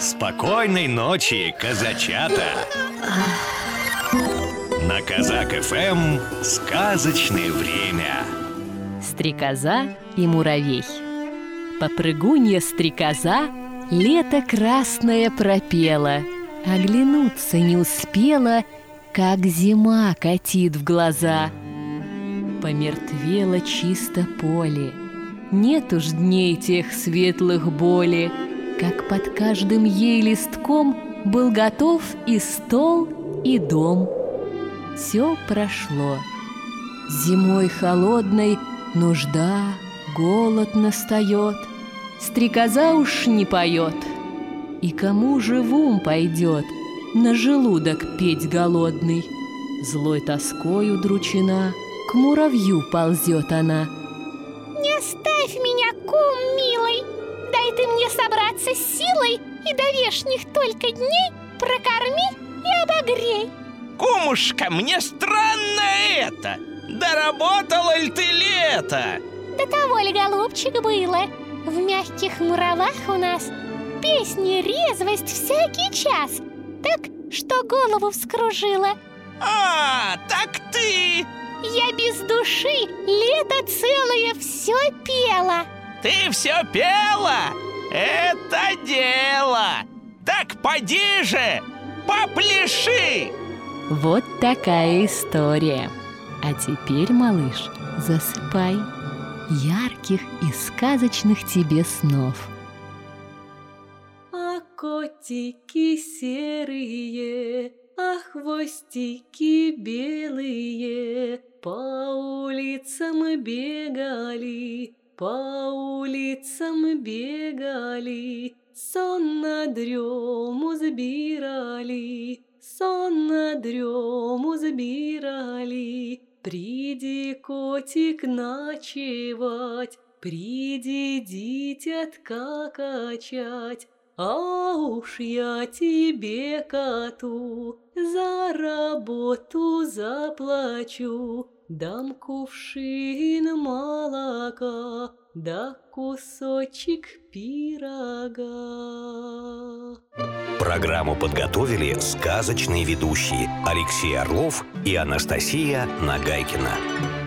Спокойной ночи, казачата! На Казак ФМ сказочное время. Стрекоза и муравей. Попрыгунья стрекоза лето красное пропела, Оглянуться не успела, как зима катит в глаза. Помертвело чисто поле, нет уж дней тех светлых боли, Как под каждым ей листком Был готов и стол, и дом. Все прошло. Зимой холодной нужда, голод настает, Стрекоза уж не поет. И кому же в ум пойдет На желудок петь голодный? Злой тоской удручена, К муравью ползет она — не оставь меня, кум милый! Ты мне собраться с силой И до вешних только дней прокорми и обогрей Кумушка, мне странно это! Доработала ли ты лето? Да того ли, голубчик, было В мягких муравах у нас Песни, резвость всякий час Так, что голову вскружила А, так ты! Я без души лето целое все пела Ты все пела? Это дело! Так поди же, попляши! Вот такая история. А теперь, малыш, засыпай ярких и сказочных тебе снов. А котики серые, а хвостики белые по улицам бегали, по улицам бегали, сон на дрему сбирали, сон на дрему сбирали. Приди, котик, ночевать, приди, дитятка качать, а уж я тебе, коту, за работу заплачу, Дам кувшин молока, да кусочек пирога. Программу подготовили сказочные ведущие Алексей Орлов и Анастасия Нагайкина.